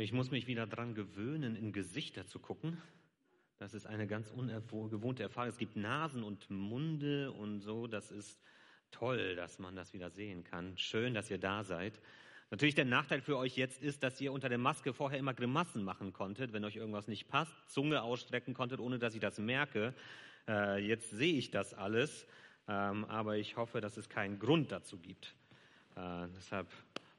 Ich muss mich wieder daran gewöhnen, in Gesichter zu gucken. Das ist eine ganz ungewohnte Erfahrung. Es gibt Nasen und Munde und so. Das ist toll, dass man das wieder sehen kann. Schön, dass ihr da seid. Natürlich der Nachteil für euch jetzt ist, dass ihr unter der Maske vorher immer Grimassen machen konntet, wenn euch irgendwas nicht passt, Zunge ausstrecken konntet, ohne dass ich das merke. Äh, jetzt sehe ich das alles, ähm, aber ich hoffe, dass es keinen Grund dazu gibt. Äh, deshalb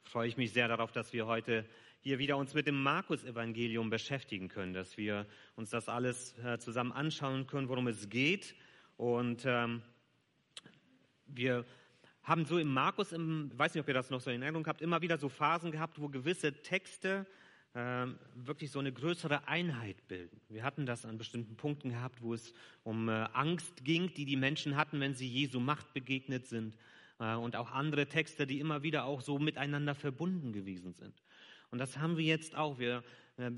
freue ich mich sehr darauf, dass wir heute hier wieder uns mit dem Markus-Evangelium beschäftigen können, dass wir uns das alles äh, zusammen anschauen können, worum es geht. Und ähm, wir haben so im Markus, im, weiß nicht, ob ihr das noch so in Erinnerung habt, immer wieder so Phasen gehabt, wo gewisse Texte äh, wirklich so eine größere Einheit bilden. Wir hatten das an bestimmten Punkten gehabt, wo es um äh, Angst ging, die die Menschen hatten, wenn sie Jesu Macht begegnet sind. Äh, und auch andere Texte, die immer wieder auch so miteinander verbunden gewesen sind. Und das haben wir jetzt auch. Wir äh,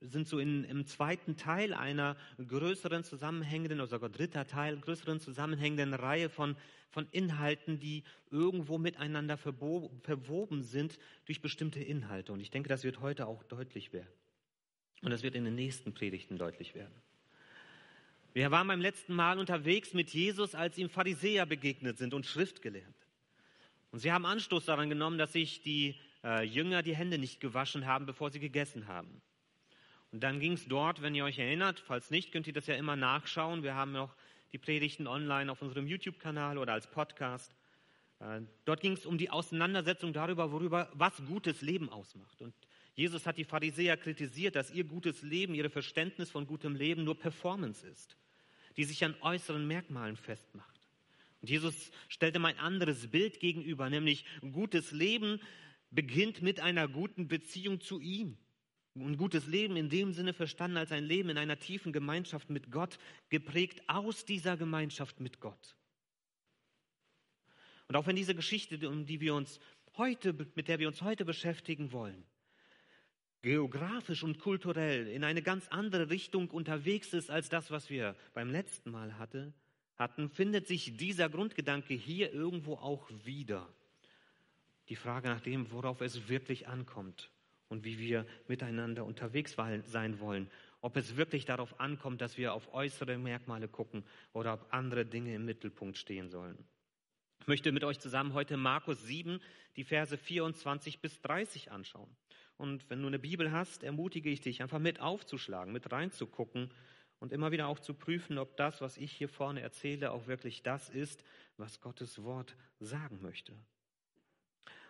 sind so in, im zweiten Teil einer größeren zusammenhängenden, oder sogar dritter Teil, größeren zusammenhängenden Reihe von, von Inhalten, die irgendwo miteinander verwoben sind durch bestimmte Inhalte. Und ich denke, das wird heute auch deutlich werden. Und das wird in den nächsten Predigten deutlich werden. Wir waren beim letzten Mal unterwegs mit Jesus, als ihm Pharisäer begegnet sind und Schriftgelehrte. Und sie haben Anstoß daran genommen, dass sich die äh, Jünger die Hände nicht gewaschen haben, bevor sie gegessen haben. Und dann ging es dort, wenn ihr euch erinnert, falls nicht, könnt ihr das ja immer nachschauen. Wir haben noch die Predigten online auf unserem YouTube-Kanal oder als Podcast. Äh, dort ging es um die Auseinandersetzung darüber, worüber was gutes Leben ausmacht. Und Jesus hat die Pharisäer kritisiert, dass ihr gutes Leben, ihre Verständnis von gutem Leben nur Performance ist, die sich an äußeren Merkmalen festmacht. Und Jesus stellte mal ein anderes Bild gegenüber, nämlich gutes Leben beginnt mit einer guten Beziehung zu ihm. Ein gutes Leben in dem Sinne verstanden als ein Leben in einer tiefen Gemeinschaft mit Gott, geprägt aus dieser Gemeinschaft mit Gott. Und auch wenn diese Geschichte, um die wir uns heute, mit der wir uns heute beschäftigen wollen, geografisch und kulturell in eine ganz andere Richtung unterwegs ist als das, was wir beim letzten Mal hatte, hatten, findet sich dieser Grundgedanke hier irgendwo auch wieder die Frage nach dem, worauf es wirklich ankommt und wie wir miteinander unterwegs sein wollen. Ob es wirklich darauf ankommt, dass wir auf äußere Merkmale gucken oder ob andere Dinge im Mittelpunkt stehen sollen. Ich möchte mit euch zusammen heute Markus 7, die Verse 24 bis 30 anschauen. Und wenn du eine Bibel hast, ermutige ich dich, einfach mit aufzuschlagen, mit reinzugucken und immer wieder auch zu prüfen, ob das, was ich hier vorne erzähle, auch wirklich das ist, was Gottes Wort sagen möchte.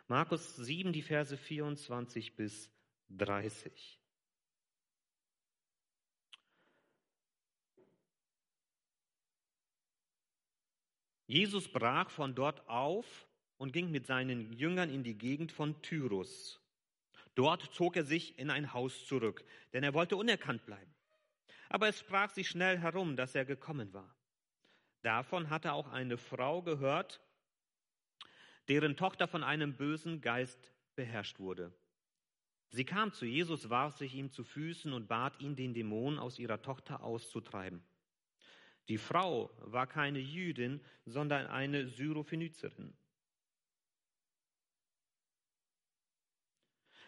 Markus 7, die Verse 24 bis 30. Jesus brach von dort auf und ging mit seinen Jüngern in die Gegend von Tyrus. Dort zog er sich in ein Haus zurück, denn er wollte unerkannt bleiben. Aber es sprach sich schnell herum, dass er gekommen war. Davon hatte auch eine Frau gehört, deren Tochter von einem bösen Geist beherrscht wurde. Sie kam zu Jesus, warf sich ihm zu Füßen und bat ihn, den Dämon aus ihrer Tochter auszutreiben. Die Frau war keine Jüdin, sondern eine Syrophenizerin.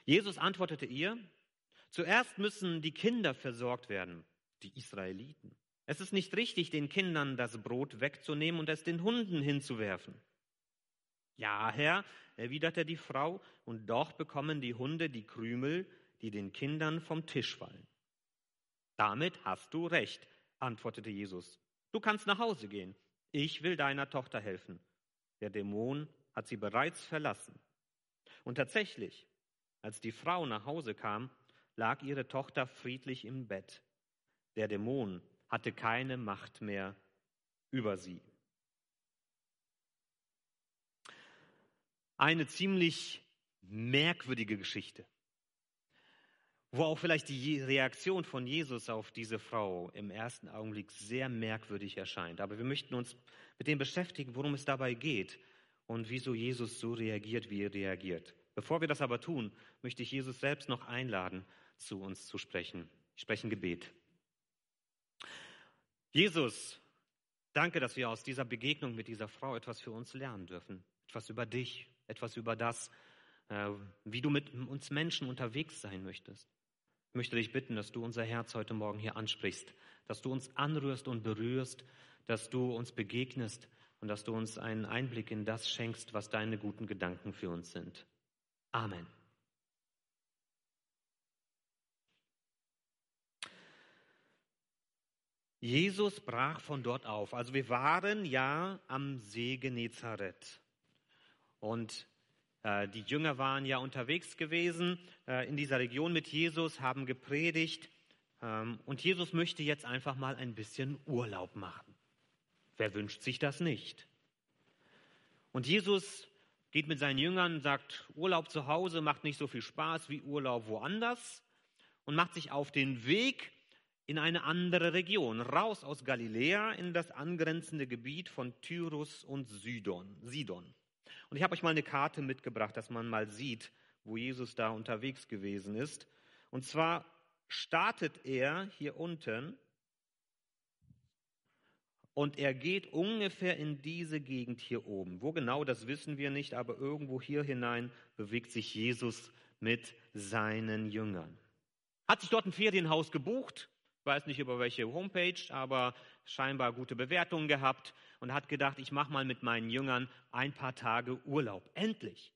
Jesus antwortete ihr, zuerst müssen die Kinder versorgt werden, die Israeliten. Es ist nicht richtig, den Kindern das Brot wegzunehmen und es den Hunden hinzuwerfen. Ja, Herr, erwiderte die Frau, und doch bekommen die Hunde die Krümel, die den Kindern vom Tisch fallen. Damit hast du recht, antwortete Jesus. Du kannst nach Hause gehen. Ich will deiner Tochter helfen. Der Dämon hat sie bereits verlassen. Und tatsächlich, als die Frau nach Hause kam, lag ihre Tochter friedlich im Bett. Der Dämon hatte keine Macht mehr über sie. eine ziemlich merkwürdige Geschichte, wo auch vielleicht die Reaktion von Jesus auf diese Frau im ersten Augenblick sehr merkwürdig erscheint. Aber wir möchten uns mit dem beschäftigen, worum es dabei geht und wieso Jesus so reagiert, wie er reagiert. Bevor wir das aber tun, möchte ich Jesus selbst noch einladen, zu uns zu sprechen. Ich spreche ein Gebet. Jesus, danke, dass wir aus dieser Begegnung mit dieser Frau etwas für uns lernen dürfen. Etwas über dich, etwas über das, äh, wie du mit uns Menschen unterwegs sein möchtest. Ich möchte dich bitten, dass du unser Herz heute Morgen hier ansprichst, dass du uns anrührst und berührst, dass du uns begegnest und dass du uns einen Einblick in das schenkst, was deine guten Gedanken für uns sind. Amen. Jesus brach von dort auf. Also wir waren ja am See Genezareth. Und äh, die Jünger waren ja unterwegs gewesen äh, in dieser Region mit Jesus, haben gepredigt. Ähm, und Jesus möchte jetzt einfach mal ein bisschen Urlaub machen. Wer wünscht sich das nicht? Und Jesus geht mit seinen Jüngern, sagt, Urlaub zu Hause macht nicht so viel Spaß wie Urlaub woanders und macht sich auf den Weg in eine andere Region, raus aus Galiläa in das angrenzende Gebiet von Tyrus und Sidon. Sidon. Und ich habe euch mal eine Karte mitgebracht, dass man mal sieht, wo Jesus da unterwegs gewesen ist. Und zwar startet er hier unten und er geht ungefähr in diese Gegend hier oben. Wo genau, das wissen wir nicht, aber irgendwo hier hinein bewegt sich Jesus mit seinen Jüngern. Hat sich dort ein Ferienhaus gebucht, weiß nicht über welche Homepage, aber scheinbar gute Bewertungen gehabt und hat gedacht, ich mache mal mit meinen Jüngern ein paar Tage Urlaub. Endlich.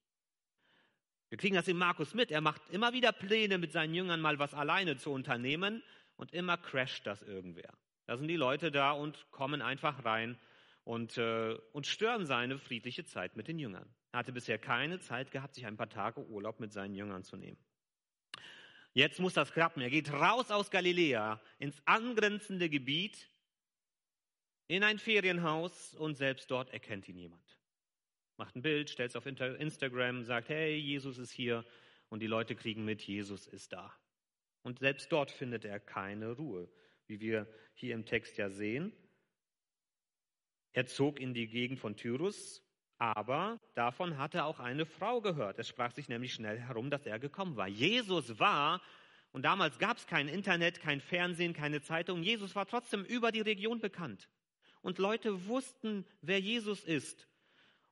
Wir kriegen das in Markus mit. Er macht immer wieder Pläne, mit seinen Jüngern mal was alleine zu unternehmen und immer crasht das irgendwer. Da sind die Leute da und kommen einfach rein und, äh, und stören seine friedliche Zeit mit den Jüngern. Er hatte bisher keine Zeit gehabt, sich ein paar Tage Urlaub mit seinen Jüngern zu nehmen. Jetzt muss das klappen. Er geht raus aus Galiläa ins angrenzende Gebiet, in ein Ferienhaus und selbst dort erkennt ihn jemand. Macht ein Bild, stellt es auf Instagram, sagt, hey, Jesus ist hier und die Leute kriegen mit, Jesus ist da. Und selbst dort findet er keine Ruhe, wie wir hier im Text ja sehen. Er zog in die Gegend von Tyrus, aber davon hatte auch eine Frau gehört. Es sprach sich nämlich schnell herum, dass er gekommen war. Jesus war, und damals gab es kein Internet, kein Fernsehen, keine Zeitung, Jesus war trotzdem über die Region bekannt. Und Leute wussten, wer Jesus ist.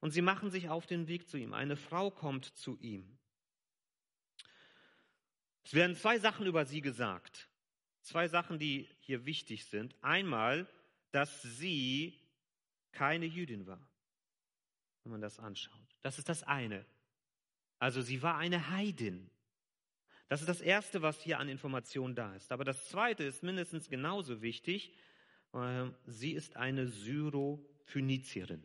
Und sie machen sich auf den Weg zu ihm. Eine Frau kommt zu ihm. Es werden zwei Sachen über sie gesagt. Zwei Sachen, die hier wichtig sind. Einmal, dass sie keine Jüdin war wenn man das anschaut. Das ist das eine. Also sie war eine Heidin. Das ist das Erste, was hier an Informationen da ist. Aber das Zweite ist mindestens genauso wichtig. Ähm, sie ist eine Syrophönizierin.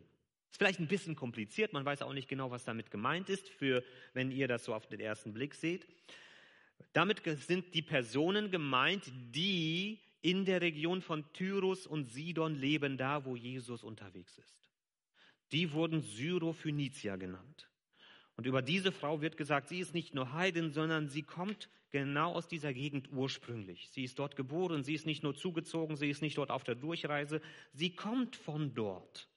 Ist vielleicht ein bisschen kompliziert, man weiß auch nicht genau, was damit gemeint ist, für wenn ihr das so auf den ersten Blick seht. Damit sind die Personen gemeint, die in der Region von Tyrus und Sidon leben, da wo Jesus unterwegs ist. Die wurden Syrophönizier genannt. Und über diese Frau wird gesagt, sie ist nicht nur Heidin, sondern sie kommt genau aus dieser Gegend ursprünglich. Sie ist dort geboren, sie ist nicht nur zugezogen, sie ist nicht dort auf der Durchreise, sie kommt von dort.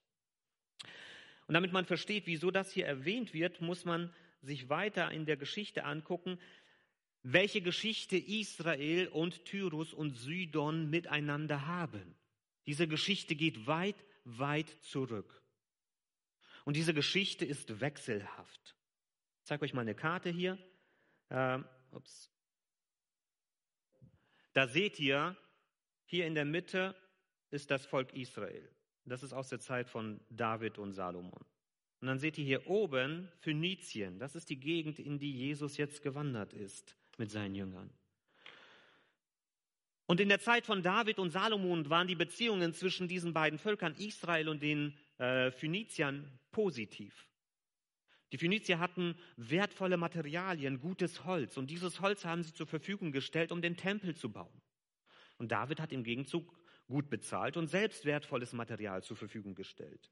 Und damit man versteht, wieso das hier erwähnt wird, muss man sich weiter in der Geschichte angucken, welche Geschichte Israel und Tyrus und Sidon miteinander haben. Diese Geschichte geht weit, weit zurück. Und diese Geschichte ist wechselhaft. Ich zeige euch mal eine Karte hier. Ähm, ups. Da seht ihr, hier in der Mitte ist das Volk Israel. Das ist aus der Zeit von David und Salomon. Und dann seht ihr hier oben Phönizien. Das ist die Gegend, in die Jesus jetzt gewandert ist mit seinen Jüngern. Und in der Zeit von David und Salomon waren die Beziehungen zwischen diesen beiden Völkern, Israel und den äh, Phöniziern, positiv. Die Phönizier hatten wertvolle Materialien, gutes Holz und dieses Holz haben sie zur Verfügung gestellt, um den Tempel zu bauen. Und David hat im Gegenzug gut bezahlt und selbst wertvolles Material zur Verfügung gestellt.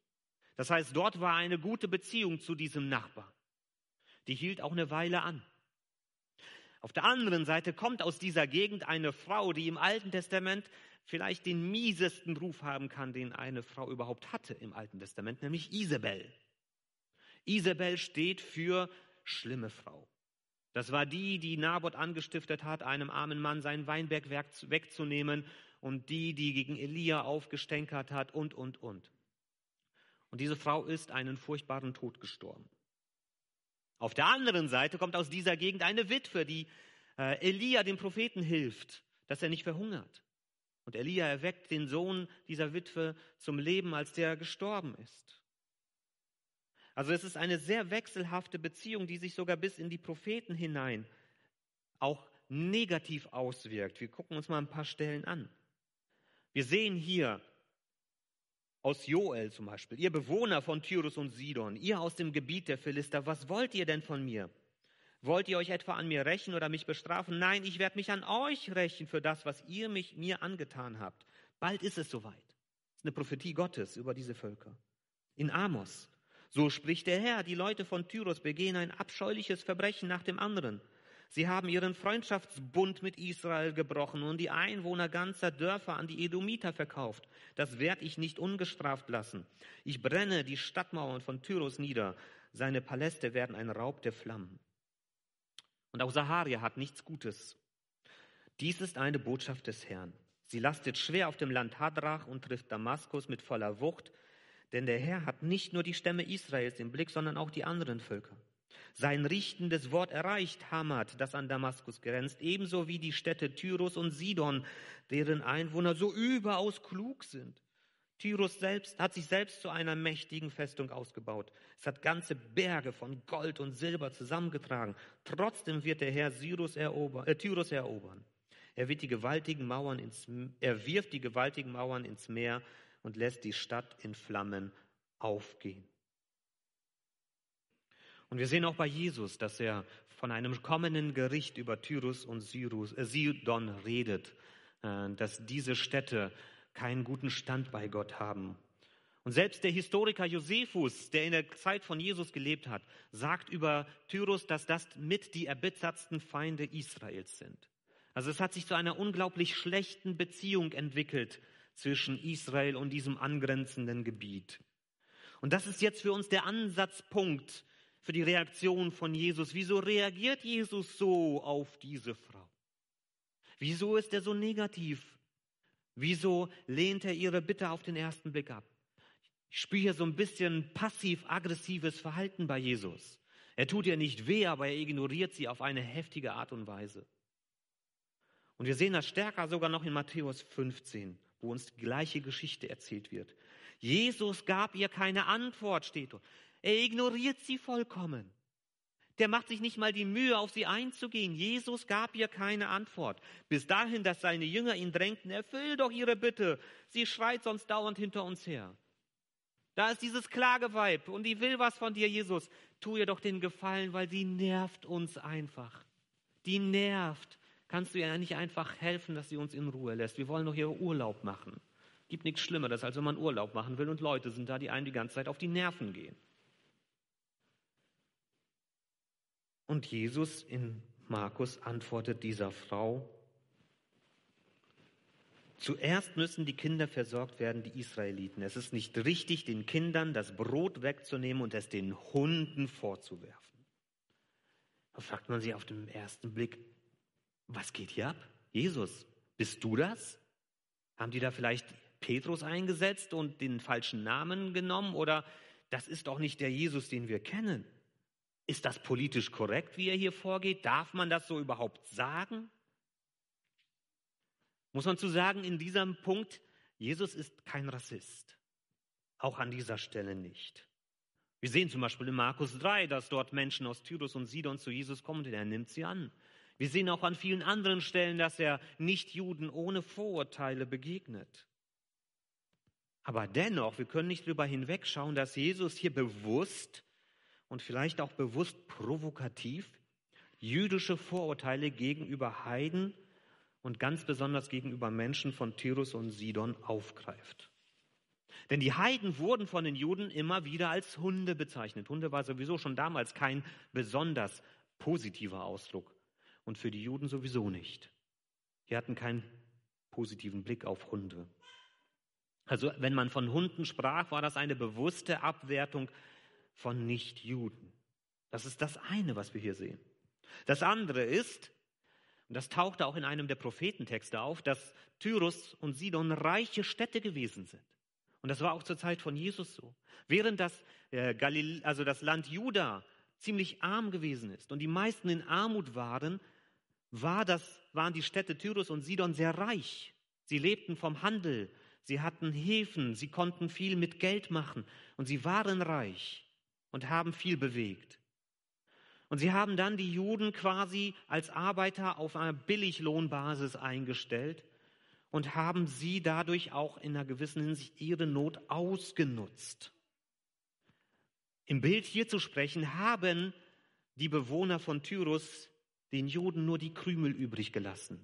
Das heißt, dort war eine gute Beziehung zu diesem Nachbar. Die hielt auch eine Weile an. Auf der anderen Seite kommt aus dieser Gegend eine Frau, die im Alten Testament vielleicht den miesesten Ruf haben kann, den eine Frau überhaupt hatte im Alten Testament, nämlich Isabel. Isabel steht für schlimme Frau. Das war die, die Naboth angestiftet hat, einem armen Mann sein Weinberg wegzunehmen und die, die gegen Elia aufgestänkert hat und, und, und. Und diese Frau ist einen furchtbaren Tod gestorben. Auf der anderen Seite kommt aus dieser Gegend eine Witwe, die äh, Elia dem Propheten hilft, dass er nicht verhungert. Und Elia erweckt den Sohn dieser Witwe zum Leben, als der gestorben ist. Also es ist eine sehr wechselhafte Beziehung, die sich sogar bis in die Propheten hinein auch negativ auswirkt. Wir gucken uns mal ein paar Stellen an. Wir sehen hier aus Joel zum Beispiel, ihr Bewohner von Tyrus und Sidon, ihr aus dem Gebiet der Philister, was wollt ihr denn von mir? Wollt ihr euch etwa an mir rächen oder mich bestrafen? Nein, ich werde mich an euch rächen für das, was ihr mich, mir angetan habt. Bald ist es soweit. Das ist eine Prophetie Gottes über diese Völker. In Amos. So spricht der Herr, die Leute von Tyrus begehen ein abscheuliches Verbrechen nach dem anderen. Sie haben ihren Freundschaftsbund mit Israel gebrochen und die Einwohner ganzer Dörfer an die Edomiter verkauft. Das werde ich nicht ungestraft lassen. Ich brenne die Stadtmauern von Tyrus nieder. Seine Paläste werden ein Raub der Flammen. Und auch Saharia hat nichts Gutes. Dies ist eine Botschaft des Herrn. Sie lastet schwer auf dem Land Hadrach und trifft Damaskus mit voller Wucht, denn der Herr hat nicht nur die Stämme Israels im Blick, sondern auch die anderen Völker. Sein richtendes Wort erreicht Hamad, das an Damaskus grenzt, ebenso wie die Städte Tyrus und Sidon, deren Einwohner so überaus klug sind. Tyrus selbst hat sich selbst zu einer mächtigen Festung ausgebaut. Es hat ganze Berge von Gold und Silber zusammengetragen. Trotzdem wird der Herr Cyrus erober, äh, Tyrus erobern. Er, wird die gewaltigen Mauern ins, er wirft die gewaltigen Mauern ins Meer und lässt die Stadt in Flammen aufgehen. Und wir sehen auch bei Jesus, dass er von einem kommenden Gericht über Tyrus und äh, Sidon redet, äh, dass diese Städte keinen guten Stand bei Gott haben. Und selbst der Historiker Josephus, der in der Zeit von Jesus gelebt hat, sagt über Tyrus, dass das mit die erbittertsten Feinde Israels sind. Also es hat sich zu einer unglaublich schlechten Beziehung entwickelt zwischen Israel und diesem angrenzenden Gebiet. Und das ist jetzt für uns der Ansatzpunkt für die Reaktion von Jesus. Wieso reagiert Jesus so auf diese Frau? Wieso ist er so negativ? Wieso lehnt er ihre Bitte auf den ersten Blick ab? Ich spüre hier so ein bisschen passiv-aggressives Verhalten bei Jesus. Er tut ihr nicht weh, aber er ignoriert sie auf eine heftige Art und Weise. Und wir sehen das stärker sogar noch in Matthäus 15, wo uns die gleiche Geschichte erzählt wird. Jesus gab ihr keine Antwort, steht dort. Er ignoriert sie vollkommen. Der macht sich nicht mal die Mühe, auf sie einzugehen. Jesus gab ihr keine Antwort. Bis dahin, dass seine Jünger ihn drängten, erfüll doch ihre Bitte. Sie schreit sonst dauernd hinter uns her. Da ist dieses Klageweib und die will was von dir, Jesus. Tu ihr doch den Gefallen, weil sie nervt uns einfach. Die nervt. Kannst du ihr nicht einfach helfen, dass sie uns in Ruhe lässt? Wir wollen doch hier Urlaub machen. Gibt nichts Schlimmeres, als wenn man Urlaub machen will und Leute sind da, die einem die ganze Zeit auf die Nerven gehen. Und Jesus in Markus antwortet dieser Frau, Zuerst müssen die Kinder versorgt werden, die Israeliten. Es ist nicht richtig, den Kindern das Brot wegzunehmen und es den Hunden vorzuwerfen. Da fragt man sich auf den ersten Blick, was geht hier ab? Jesus, bist du das? Haben die da vielleicht Petrus eingesetzt und den falschen Namen genommen? Oder das ist doch nicht der Jesus, den wir kennen. Ist das politisch korrekt, wie er hier vorgeht? Darf man das so überhaupt sagen? Muss man zu sagen, in diesem Punkt, Jesus ist kein Rassist. Auch an dieser Stelle nicht. Wir sehen zum Beispiel in Markus 3, dass dort Menschen aus Tyrus und Sidon zu Jesus kommen und er nimmt sie an. Wir sehen auch an vielen anderen Stellen, dass er nicht Juden ohne Vorurteile begegnet. Aber dennoch, wir können nicht darüber hinwegschauen, dass Jesus hier bewusst und vielleicht auch bewusst provokativ jüdische Vorurteile gegenüber Heiden und ganz besonders gegenüber Menschen von Tyrus und Sidon aufgreift. Denn die Heiden wurden von den Juden immer wieder als Hunde bezeichnet. Hunde war sowieso schon damals kein besonders positiver Ausdruck und für die Juden sowieso nicht. Die hatten keinen positiven Blick auf Hunde. Also wenn man von Hunden sprach, war das eine bewusste Abwertung von Nichtjuden. Das ist das eine, was wir hier sehen. Das andere ist, und das tauchte auch in einem der Prophetentexte auf, dass Tyrus und Sidon reiche Städte gewesen sind. Und das war auch zur Zeit von Jesus so. Während das, äh, Galil also das Land Juda ziemlich arm gewesen ist und die meisten in Armut waren, war das, waren die Städte Tyrus und Sidon sehr reich. Sie lebten vom Handel, sie hatten Häfen, sie konnten viel mit Geld machen und sie waren reich und haben viel bewegt. Und sie haben dann die Juden quasi als Arbeiter auf einer Billiglohnbasis eingestellt und haben sie dadurch auch in einer gewissen Hinsicht ihre Not ausgenutzt. Im Bild hier zu sprechen, haben die Bewohner von Tyrus den Juden nur die Krümel übrig gelassen.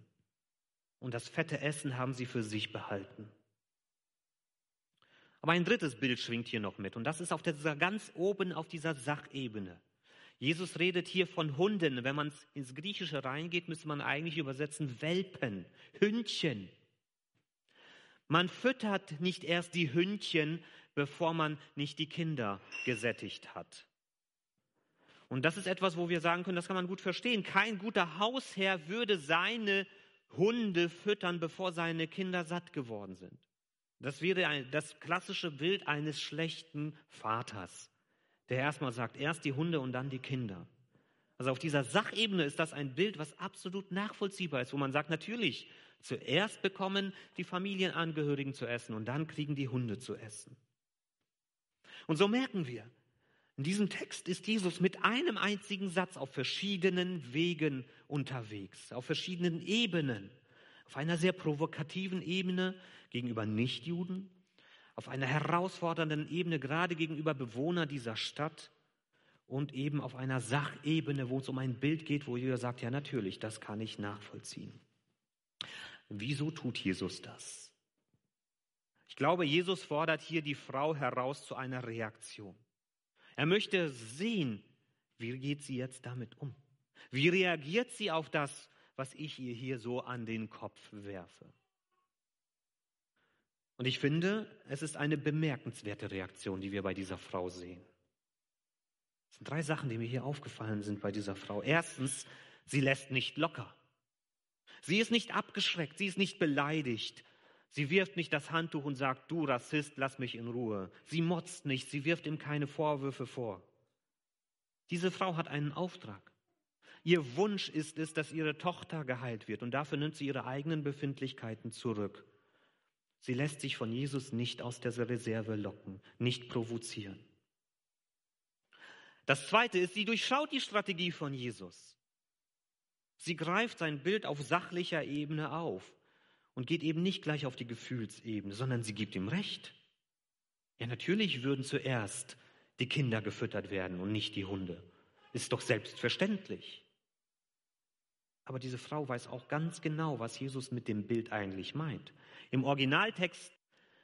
Und das fette Essen haben sie für sich behalten. Aber ein drittes Bild schwingt hier noch mit. Und das ist auf dieser ganz oben auf dieser Sachebene. Jesus redet hier von Hunden. Wenn man ins Griechische reingeht, müsste man eigentlich übersetzen Welpen, Hündchen. Man füttert nicht erst die Hündchen, bevor man nicht die Kinder gesättigt hat. Und das ist etwas, wo wir sagen können, das kann man gut verstehen. Kein guter Hausherr würde seine Hunde füttern, bevor seine Kinder satt geworden sind. Das wäre das klassische Bild eines schlechten Vaters der erstmal sagt, erst die Hunde und dann die Kinder. Also auf dieser Sachebene ist das ein Bild, was absolut nachvollziehbar ist, wo man sagt, natürlich, zuerst bekommen die Familienangehörigen zu essen und dann kriegen die Hunde zu essen. Und so merken wir, in diesem Text ist Jesus mit einem einzigen Satz auf verschiedenen Wegen unterwegs, auf verschiedenen Ebenen. Auf einer sehr provokativen Ebene gegenüber Nichtjuden, auf einer herausfordernden Ebene, gerade gegenüber Bewohnern dieser Stadt und eben auf einer Sachebene, wo es um ein Bild geht, wo jeder sagt, ja natürlich, das kann ich nachvollziehen. Wieso tut Jesus das? Ich glaube, Jesus fordert hier die Frau heraus zu einer Reaktion. Er möchte sehen, wie geht sie jetzt damit um? Wie reagiert sie auf das, was ich ihr hier so an den Kopf werfe? Und ich finde, es ist eine bemerkenswerte Reaktion, die wir bei dieser Frau sehen. Es sind drei Sachen, die mir hier aufgefallen sind bei dieser Frau. Erstens, sie lässt nicht locker. Sie ist nicht abgeschreckt, sie ist nicht beleidigt. Sie wirft nicht das Handtuch und sagt, du Rassist, lass mich in Ruhe. Sie motzt nicht, sie wirft ihm keine Vorwürfe vor. Diese Frau hat einen Auftrag. Ihr Wunsch ist es, dass ihre Tochter geheilt wird und dafür nimmt sie ihre eigenen Befindlichkeiten zurück. Sie lässt sich von Jesus nicht aus der Reserve locken, nicht provozieren. Das Zweite ist, sie durchschaut die Strategie von Jesus. Sie greift sein Bild auf sachlicher Ebene auf und geht eben nicht gleich auf die Gefühlsebene, sondern sie gibt ihm Recht. Ja, natürlich würden zuerst die Kinder gefüttert werden und nicht die Hunde. Ist doch selbstverständlich. Aber diese Frau weiß auch ganz genau, was Jesus mit dem Bild eigentlich meint. Im Originaltext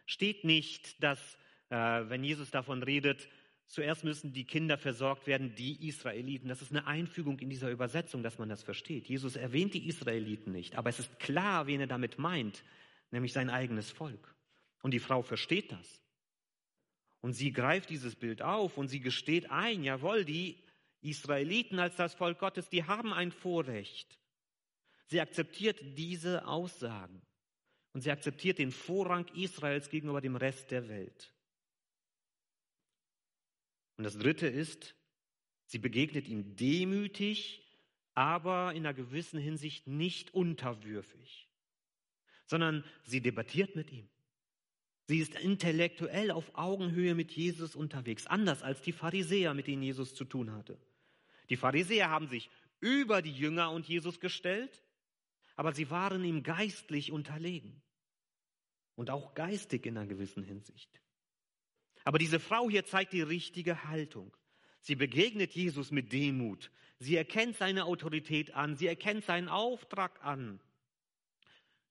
steht nicht, dass, äh, wenn Jesus davon redet, zuerst müssen die Kinder versorgt werden, die Israeliten. Das ist eine Einfügung in dieser Übersetzung, dass man das versteht. Jesus erwähnt die Israeliten nicht, aber es ist klar, wen er damit meint, nämlich sein eigenes Volk. Und die Frau versteht das. Und sie greift dieses Bild auf und sie gesteht ein, jawohl, die Israeliten als das Volk Gottes, die haben ein Vorrecht. Sie akzeptiert diese Aussagen und sie akzeptiert den Vorrang Israels gegenüber dem Rest der Welt. Und das Dritte ist, sie begegnet ihm demütig, aber in einer gewissen Hinsicht nicht unterwürfig, sondern sie debattiert mit ihm. Sie ist intellektuell auf Augenhöhe mit Jesus unterwegs, anders als die Pharisäer, mit denen Jesus zu tun hatte. Die Pharisäer haben sich über die Jünger und Jesus gestellt aber sie waren ihm geistlich unterlegen und auch geistig in einer gewissen Hinsicht. Aber diese Frau hier zeigt die richtige Haltung. Sie begegnet Jesus mit Demut. Sie erkennt seine Autorität an. Sie erkennt seinen Auftrag an.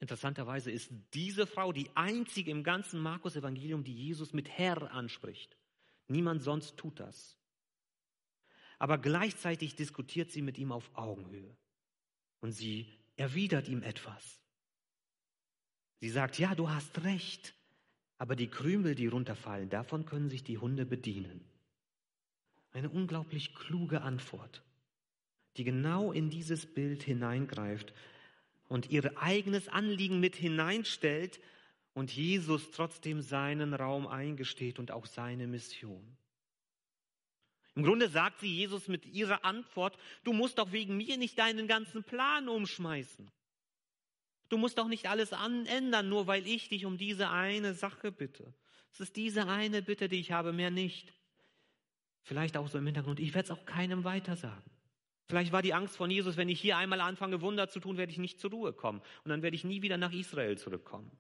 Interessanterweise ist diese Frau die einzige im ganzen Markus-Evangelium, die Jesus mit Herr anspricht. Niemand sonst tut das. Aber gleichzeitig diskutiert sie mit ihm auf Augenhöhe. Und sie erwidert ihm etwas. Sie sagt, ja, du hast recht, aber die Krümel, die runterfallen, davon können sich die Hunde bedienen. Eine unglaublich kluge Antwort, die genau in dieses Bild hineingreift und ihr eigenes Anliegen mit hineinstellt und Jesus trotzdem seinen Raum eingesteht und auch seine Mission. Im Grunde sagt sie Jesus mit ihrer Antwort, du musst doch wegen mir nicht deinen ganzen Plan umschmeißen. Du musst doch nicht alles ändern, nur weil ich dich um diese eine Sache bitte. Es ist diese eine Bitte, die ich habe, mehr nicht. Vielleicht auch so im Hintergrund, ich werde es auch keinem weiter sagen. Vielleicht war die Angst von Jesus, wenn ich hier einmal anfange, Wunder zu tun, werde ich nicht zur Ruhe kommen. Und dann werde ich nie wieder nach Israel zurückkommen.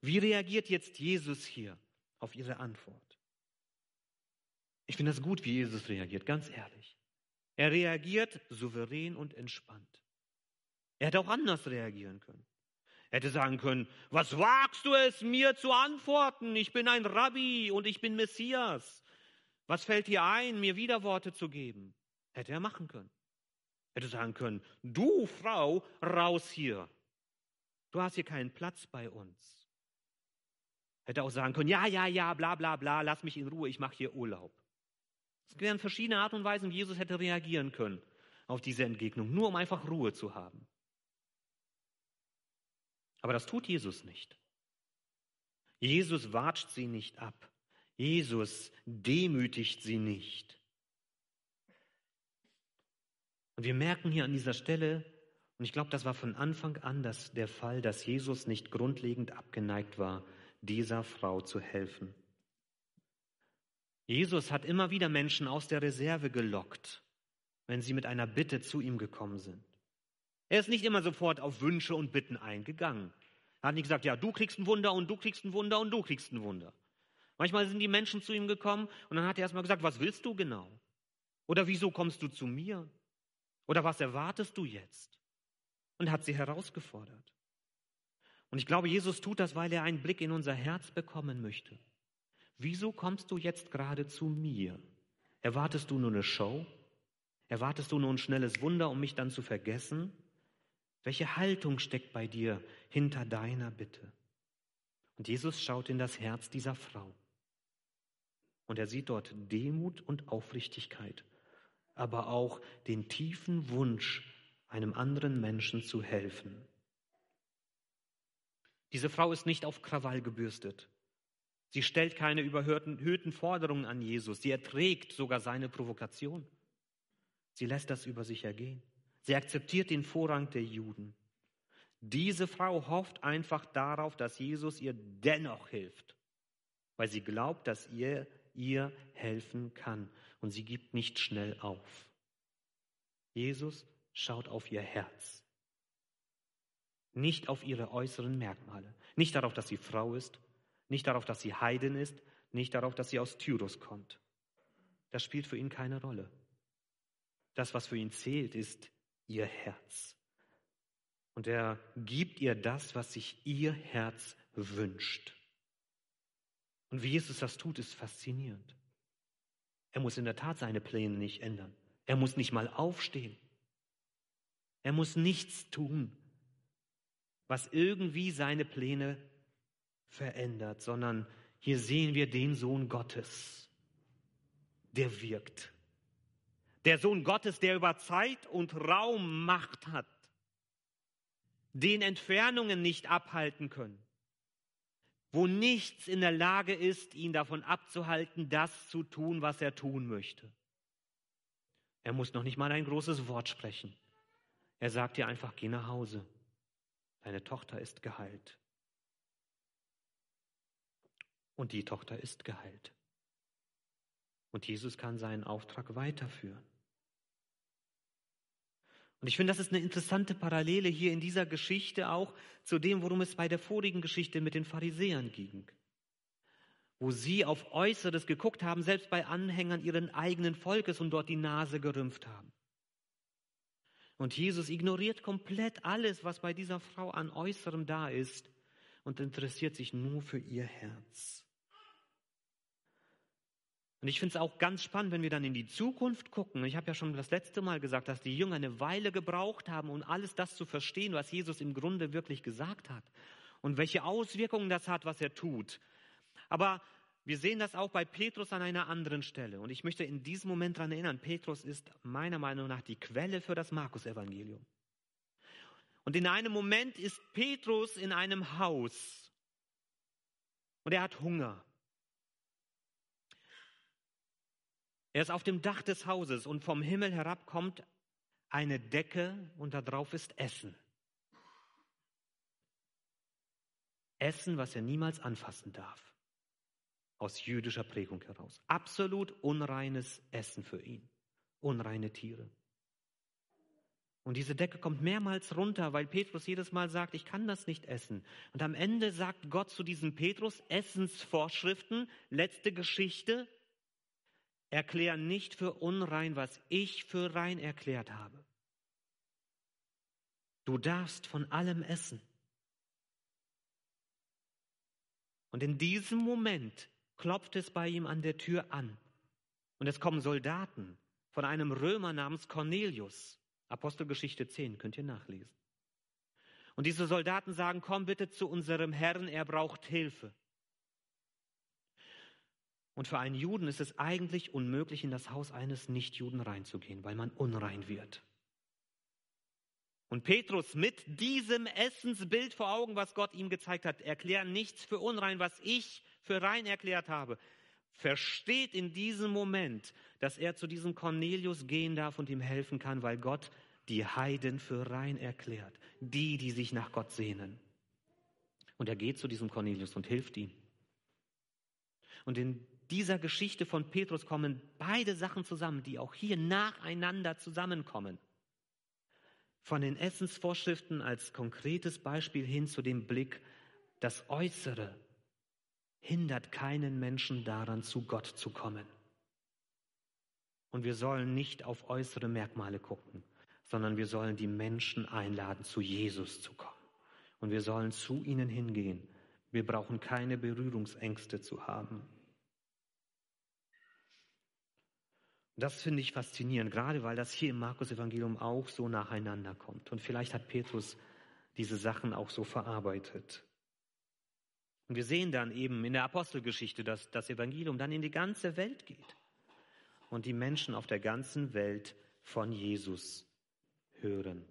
Wie reagiert jetzt Jesus hier auf ihre Antwort? Ich finde das gut, wie Jesus reagiert, ganz ehrlich. Er reagiert souverän und entspannt. Er hätte auch anders reagieren können. Er hätte sagen können, was wagst du es mir zu antworten? Ich bin ein Rabbi und ich bin Messias. Was fällt dir ein, mir Widerworte zu geben? Hätte er machen können. Hätte sagen können, du Frau, raus hier. Du hast hier keinen Platz bei uns. Hätte auch sagen können, ja, ja, ja, bla, bla, bla, lass mich in Ruhe, ich mache hier Urlaub. Es wären verschiedene Art und Weisen, wie Jesus hätte reagieren können auf diese Entgegnung, nur um einfach Ruhe zu haben. Aber das tut Jesus nicht. Jesus watscht sie nicht ab. Jesus demütigt sie nicht. Und wir merken hier an dieser Stelle, und ich glaube, das war von Anfang an das, der Fall, dass Jesus nicht grundlegend abgeneigt war, dieser Frau zu helfen. Jesus hat immer wieder Menschen aus der Reserve gelockt, wenn sie mit einer Bitte zu ihm gekommen sind. Er ist nicht immer sofort auf Wünsche und Bitten eingegangen. Er hat nicht gesagt, ja, du kriegst ein Wunder und du kriegst ein Wunder und du kriegst ein Wunder. Manchmal sind die Menschen zu ihm gekommen und dann hat er erstmal gesagt, was willst du genau? Oder wieso kommst du zu mir? Oder was erwartest du jetzt? Und hat sie herausgefordert. Und ich glaube, Jesus tut das, weil er einen Blick in unser Herz bekommen möchte. Wieso kommst du jetzt gerade zu mir? Erwartest du nur eine Show? Erwartest du nur ein schnelles Wunder, um mich dann zu vergessen? Welche Haltung steckt bei dir hinter deiner Bitte? Und Jesus schaut in das Herz dieser Frau. Und er sieht dort Demut und Aufrichtigkeit, aber auch den tiefen Wunsch, einem anderen Menschen zu helfen. Diese Frau ist nicht auf Krawall gebürstet. Sie stellt keine überhöhten Forderungen an Jesus. Sie erträgt sogar seine Provokation. Sie lässt das über sich ergehen. Sie akzeptiert den Vorrang der Juden. Diese Frau hofft einfach darauf, dass Jesus ihr dennoch hilft, weil sie glaubt, dass er ihr helfen kann. Und sie gibt nicht schnell auf. Jesus schaut auf ihr Herz, nicht auf ihre äußeren Merkmale, nicht darauf, dass sie Frau ist, nicht darauf, dass sie Heiden ist, nicht darauf, dass sie aus Tyrus kommt. Das spielt für ihn keine Rolle. Das, was für ihn zählt, ist ihr Herz. Und er gibt ihr das, was sich ihr Herz wünscht. Und wie Jesus das tut, ist faszinierend. Er muss in der Tat seine Pläne nicht ändern. Er muss nicht mal aufstehen. Er muss nichts tun, was irgendwie seine Pläne verändert, sondern hier sehen wir den Sohn Gottes, der wirkt. Der Sohn Gottes, der über Zeit und Raum Macht hat, den Entfernungen nicht abhalten können, wo nichts in der Lage ist, ihn davon abzuhalten, das zu tun, was er tun möchte. Er muss noch nicht mal ein großes Wort sprechen. Er sagt dir einfach, geh nach Hause. Deine Tochter ist geheilt und die Tochter ist geheilt. Und Jesus kann seinen Auftrag weiterführen. Und ich finde, das ist eine interessante Parallele hier in dieser Geschichte auch zu dem, worum es bei der vorigen Geschichte mit den Pharisäern ging. Wo sie auf Äußeres geguckt haben, selbst bei Anhängern ihren eigenen Volkes und dort die Nase gerümpft haben. Und Jesus ignoriert komplett alles, was bei dieser Frau an Äußerem da ist und interessiert sich nur für ihr Herz. Und ich finde es auch ganz spannend, wenn wir dann in die Zukunft gucken. Ich habe ja schon das letzte Mal gesagt, dass die Jünger eine Weile gebraucht haben, um alles das zu verstehen, was Jesus im Grunde wirklich gesagt hat und welche Auswirkungen das hat, was er tut. Aber wir sehen das auch bei Petrus an einer anderen Stelle. Und ich möchte in diesem Moment daran erinnern, Petrus ist meiner Meinung nach die Quelle für das Markus-Evangelium. Und in einem Moment ist Petrus in einem Haus und er hat Hunger. Er ist auf dem Dach des Hauses und vom Himmel herab kommt eine Decke und darauf ist Essen. Essen, was er niemals anfassen darf. Aus jüdischer Prägung heraus. Absolut unreines Essen für ihn. Unreine Tiere. Und diese Decke kommt mehrmals runter, weil Petrus jedes Mal sagt, ich kann das nicht essen. Und am Ende sagt Gott zu diesem Petrus, Essensvorschriften, letzte Geschichte, erklären nicht für unrein, was ich für rein erklärt habe. Du darfst von allem essen. Und in diesem Moment klopft es bei ihm an der Tür an. Und es kommen Soldaten von einem Römer namens Cornelius. Apostelgeschichte 10, könnt ihr nachlesen. Und diese Soldaten sagen, komm bitte zu unserem Herrn, er braucht Hilfe. Und für einen Juden ist es eigentlich unmöglich, in das Haus eines Nichtjuden reinzugehen, weil man unrein wird. Und Petrus mit diesem Essensbild vor Augen, was Gott ihm gezeigt hat, erklärt nichts für unrein, was ich für rein erklärt habe, versteht in diesem Moment, dass er zu diesem Cornelius gehen darf und ihm helfen kann, weil Gott die Heiden für rein erklärt, die, die sich nach Gott sehnen. Und er geht zu diesem Cornelius und hilft ihm. Und in dieser Geschichte von Petrus kommen beide Sachen zusammen, die auch hier nacheinander zusammenkommen. Von den Essensvorschriften als konkretes Beispiel hin zu dem Blick, das Äußere hindert keinen Menschen daran, zu Gott zu kommen. Und wir sollen nicht auf äußere Merkmale gucken, sondern wir sollen die Menschen einladen, zu Jesus zu kommen. Und wir sollen zu ihnen hingehen. Wir brauchen keine Berührungsängste zu haben. Das finde ich faszinierend, gerade weil das hier im Markus-Evangelium auch so nacheinander kommt. Und vielleicht hat Petrus diese Sachen auch so verarbeitet. Und wir sehen dann eben in der Apostelgeschichte, dass das Evangelium dann in die ganze Welt geht und die Menschen auf der ganzen Welt von Jesus hören.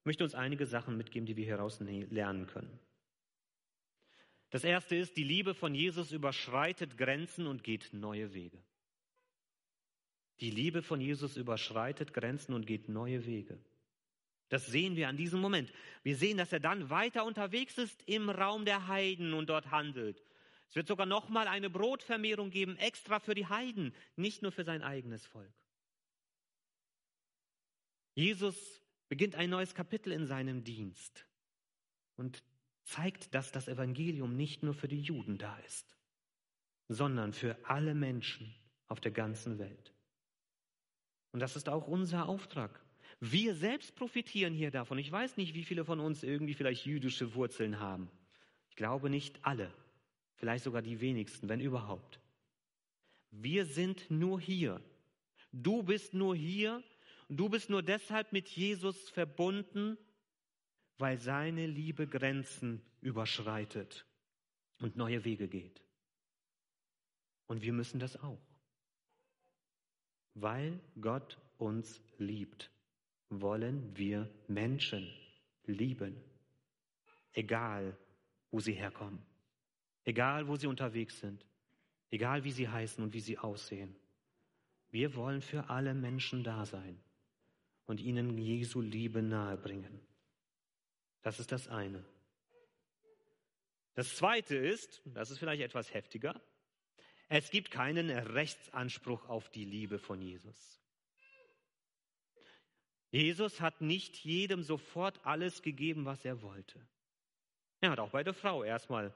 Ich möchte uns einige Sachen mitgeben, die wir hieraus lernen können. Das erste ist, die Liebe von Jesus überschreitet Grenzen und geht neue Wege. Die Liebe von Jesus überschreitet Grenzen und geht neue Wege. Das sehen wir an diesem Moment. Wir sehen, dass er dann weiter unterwegs ist im Raum der Heiden und dort handelt. Es wird sogar nochmal eine Brotvermehrung geben, extra für die Heiden, nicht nur für sein eigenes Volk. Jesus beginnt ein neues Kapitel in seinem Dienst und zeigt, dass das Evangelium nicht nur für die Juden da ist, sondern für alle Menschen auf der ganzen Welt. Und das ist auch unser Auftrag. Wir selbst profitieren hier davon. Ich weiß nicht, wie viele von uns irgendwie vielleicht jüdische Wurzeln haben. Ich glaube nicht alle. Vielleicht sogar die wenigsten, wenn überhaupt. Wir sind nur hier. Du bist nur hier. Du bist nur deshalb mit Jesus verbunden, weil seine Liebe Grenzen überschreitet und neue Wege geht. Und wir müssen das auch. Weil Gott uns liebt, wollen wir Menschen lieben, egal wo sie herkommen, egal wo sie unterwegs sind, egal wie sie heißen und wie sie aussehen. Wir wollen für alle Menschen da sein und ihnen Jesu Liebe nahebringen. Das ist das eine. Das zweite ist, das ist vielleicht etwas heftiger, es gibt keinen Rechtsanspruch auf die Liebe von Jesus. Jesus hat nicht jedem sofort alles gegeben, was er wollte. Er hat auch bei der Frau erstmal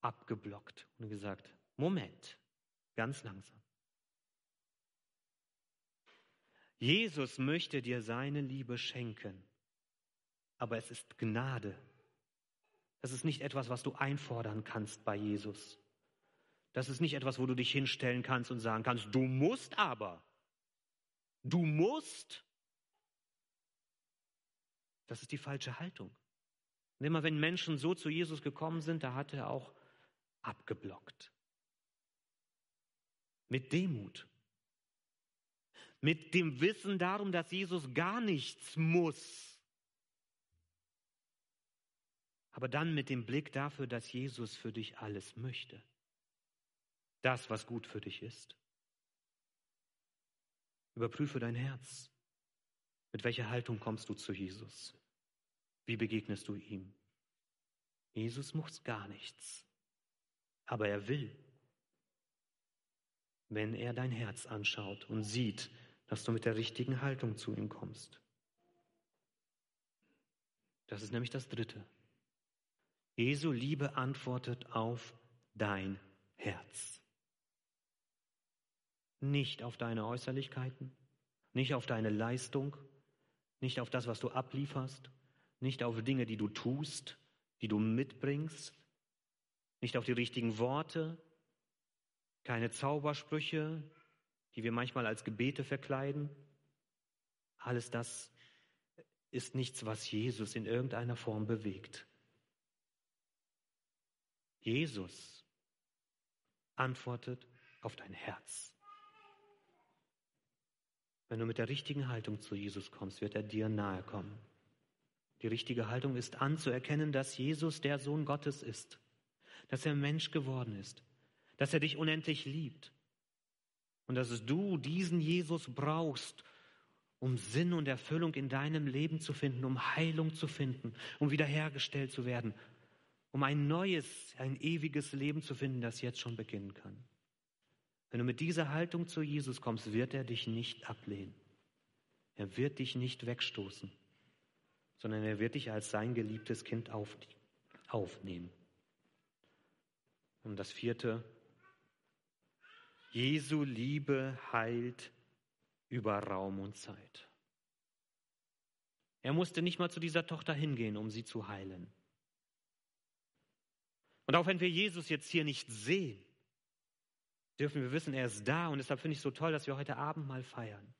abgeblockt und gesagt, Moment, ganz langsam. Jesus möchte dir seine Liebe schenken, aber es ist Gnade. Das ist nicht etwas, was du einfordern kannst bei Jesus. Das ist nicht etwas, wo du dich hinstellen kannst und sagen kannst, du musst aber. Du musst. Das ist die falsche Haltung. Und immer wenn Menschen so zu Jesus gekommen sind, da hat er auch abgeblockt. Mit Demut. Mit dem Wissen darum, dass Jesus gar nichts muss. Aber dann mit dem Blick dafür, dass Jesus für dich alles möchte das, was gut für dich ist. Überprüfe dein Herz. Mit welcher Haltung kommst du zu Jesus? Wie begegnest du ihm? Jesus muss gar nichts, aber er will, wenn er dein Herz anschaut und sieht, dass du mit der richtigen Haltung zu ihm kommst. Das ist nämlich das Dritte. Jesu Liebe antwortet auf dein Herz. Nicht auf deine Äußerlichkeiten, nicht auf deine Leistung, nicht auf das, was du ablieferst, nicht auf Dinge, die du tust, die du mitbringst, nicht auf die richtigen Worte, keine Zaubersprüche, die wir manchmal als Gebete verkleiden. Alles das ist nichts, was Jesus in irgendeiner Form bewegt. Jesus antwortet auf dein Herz. Wenn du mit der richtigen Haltung zu Jesus kommst, wird er dir nahe kommen. Die richtige Haltung ist anzuerkennen, dass Jesus der Sohn Gottes ist, dass er Mensch geworden ist, dass er dich unendlich liebt und dass du diesen Jesus brauchst, um Sinn und Erfüllung in deinem Leben zu finden, um Heilung zu finden, um wiederhergestellt zu werden, um ein neues, ein ewiges Leben zu finden, das jetzt schon beginnen kann. Wenn du mit dieser Haltung zu Jesus kommst, wird er dich nicht ablehnen. Er wird dich nicht wegstoßen, sondern er wird dich als sein geliebtes Kind aufnehmen. Und das vierte, Jesu Liebe heilt über Raum und Zeit. Er musste nicht mal zu dieser Tochter hingehen, um sie zu heilen. Und auch wenn wir Jesus jetzt hier nicht sehen, dürfen wir wissen, er ist da und deshalb finde ich es so toll, dass wir heute Abendmahl feiern.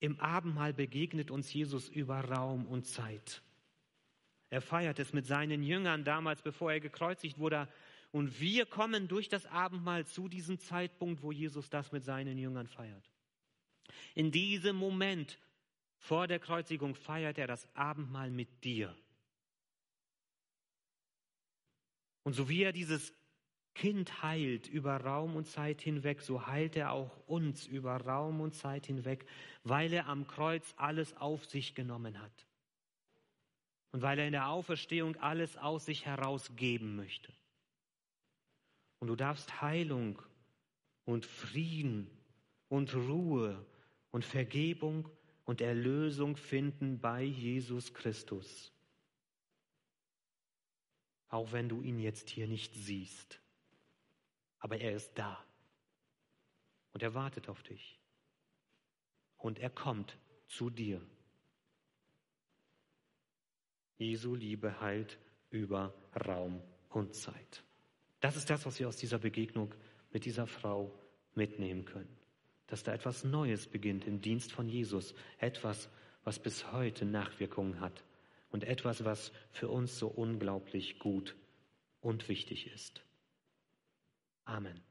Im Abendmahl begegnet uns Jesus über Raum und Zeit. Er feiert es mit seinen Jüngern damals, bevor er gekreuzigt wurde. Und wir kommen durch das Abendmahl zu diesem Zeitpunkt, wo Jesus das mit seinen Jüngern feiert. In diesem Moment vor der Kreuzigung feiert er das Abendmahl mit dir. Und so wie er dieses Kind heilt über Raum und Zeit hinweg, so heilt er auch uns über Raum und Zeit hinweg, weil er am Kreuz alles auf sich genommen hat. Und weil er in der Auferstehung alles aus sich herausgeben möchte. Und du darfst Heilung und Frieden und Ruhe und Vergebung und Erlösung finden bei Jesus Christus. Auch wenn du ihn jetzt hier nicht siehst aber er ist da. Und er wartet auf dich. Und er kommt zu dir. Jesu Liebe heilt über Raum und Zeit. Das ist das, was wir aus dieser Begegnung mit dieser Frau mitnehmen können. Dass da etwas Neues beginnt im Dienst von Jesus. Etwas, was bis heute Nachwirkungen hat. Und etwas, was für uns so unglaublich gut und wichtig ist. Amen.